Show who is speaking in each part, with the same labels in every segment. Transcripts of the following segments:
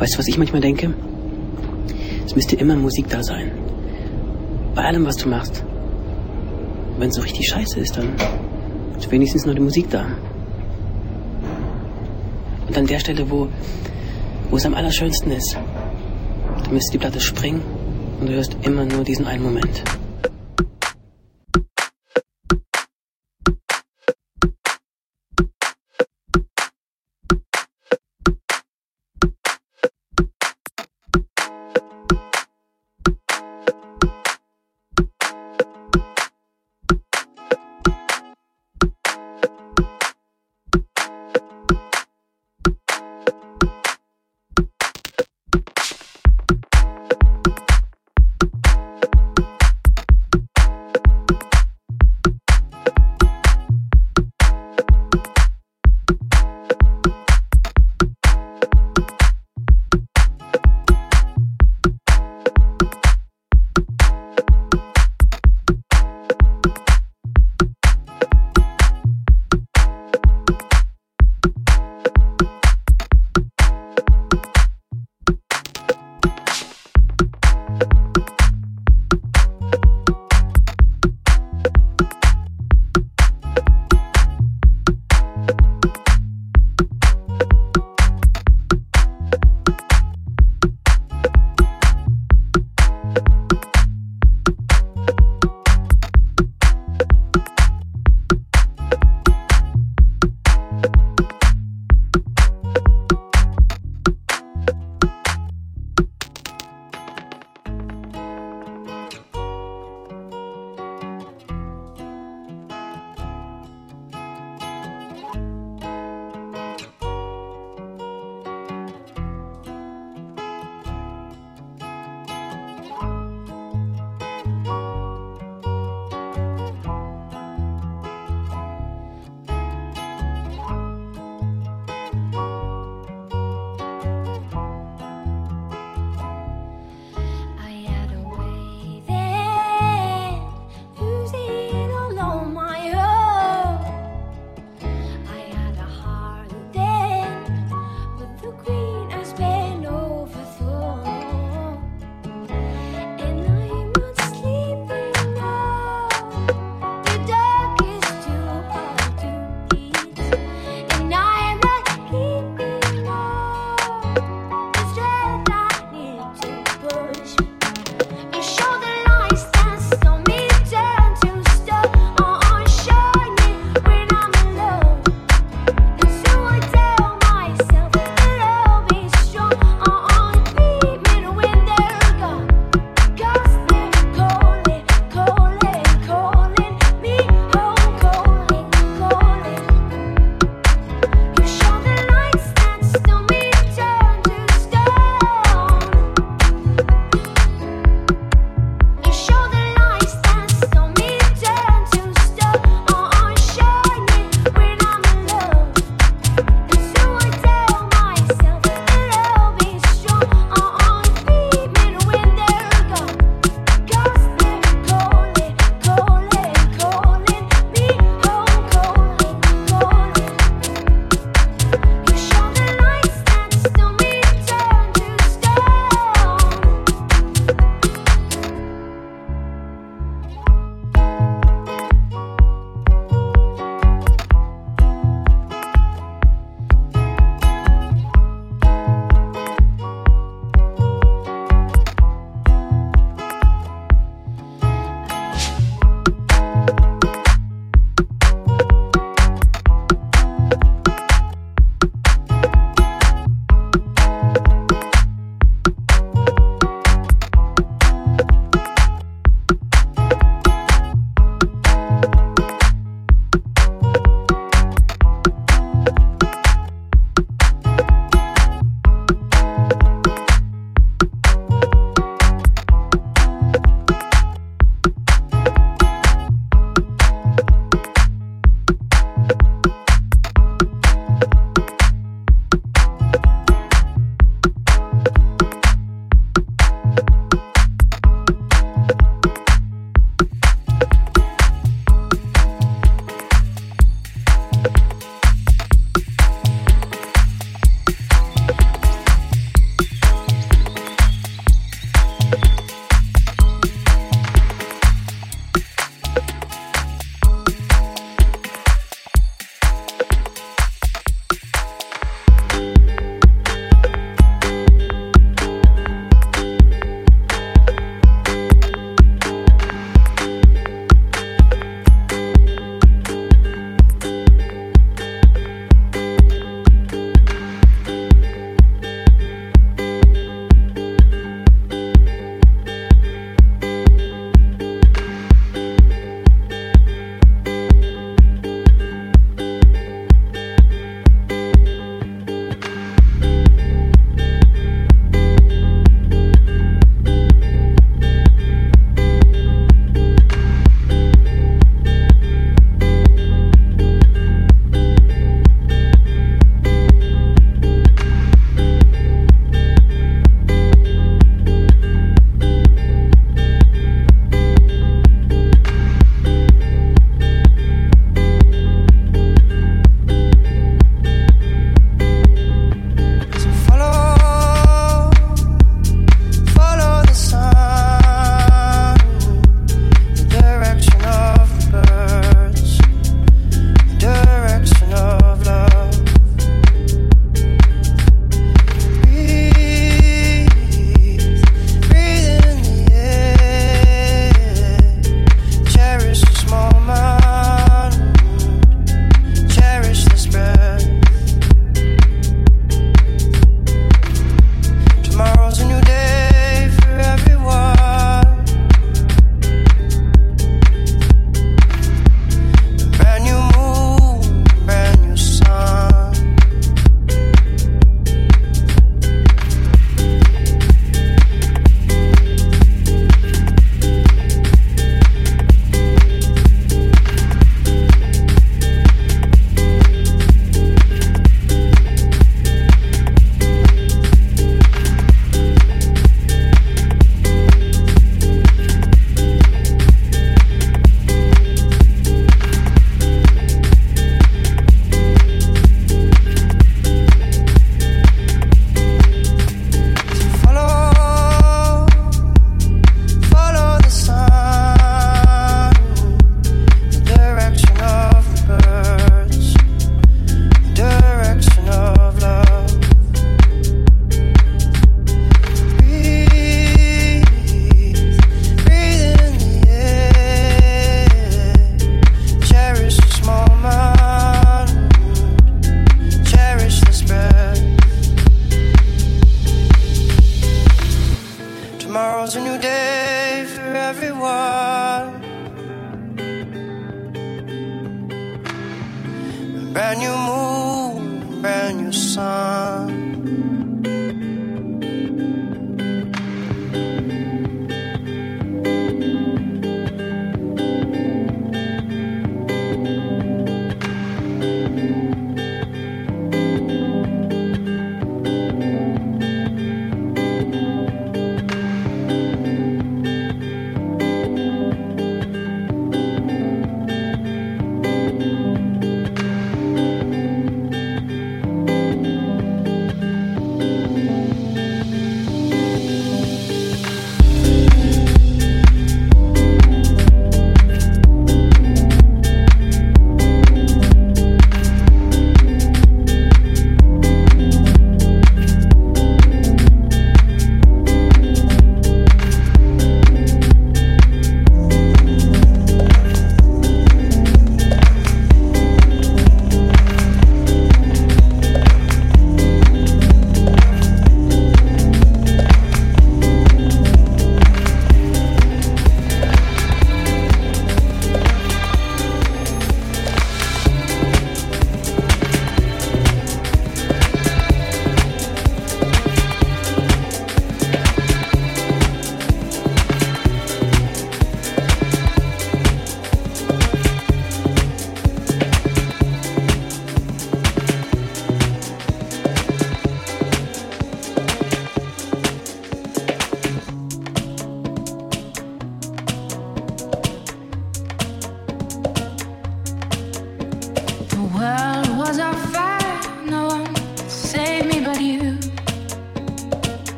Speaker 1: Weißt du, was ich manchmal denke? Es müsste immer Musik da sein. Bei allem, was du machst. Wenn es so richtig scheiße ist, dann ist wenigstens noch die Musik da. Und an der Stelle, wo, wo es am allerschönsten ist, da müsste die Platte springen und du hörst immer nur diesen einen Moment.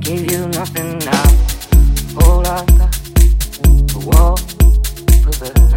Speaker 2: Give you nothing now. Hold I got, the wall,
Speaker 3: was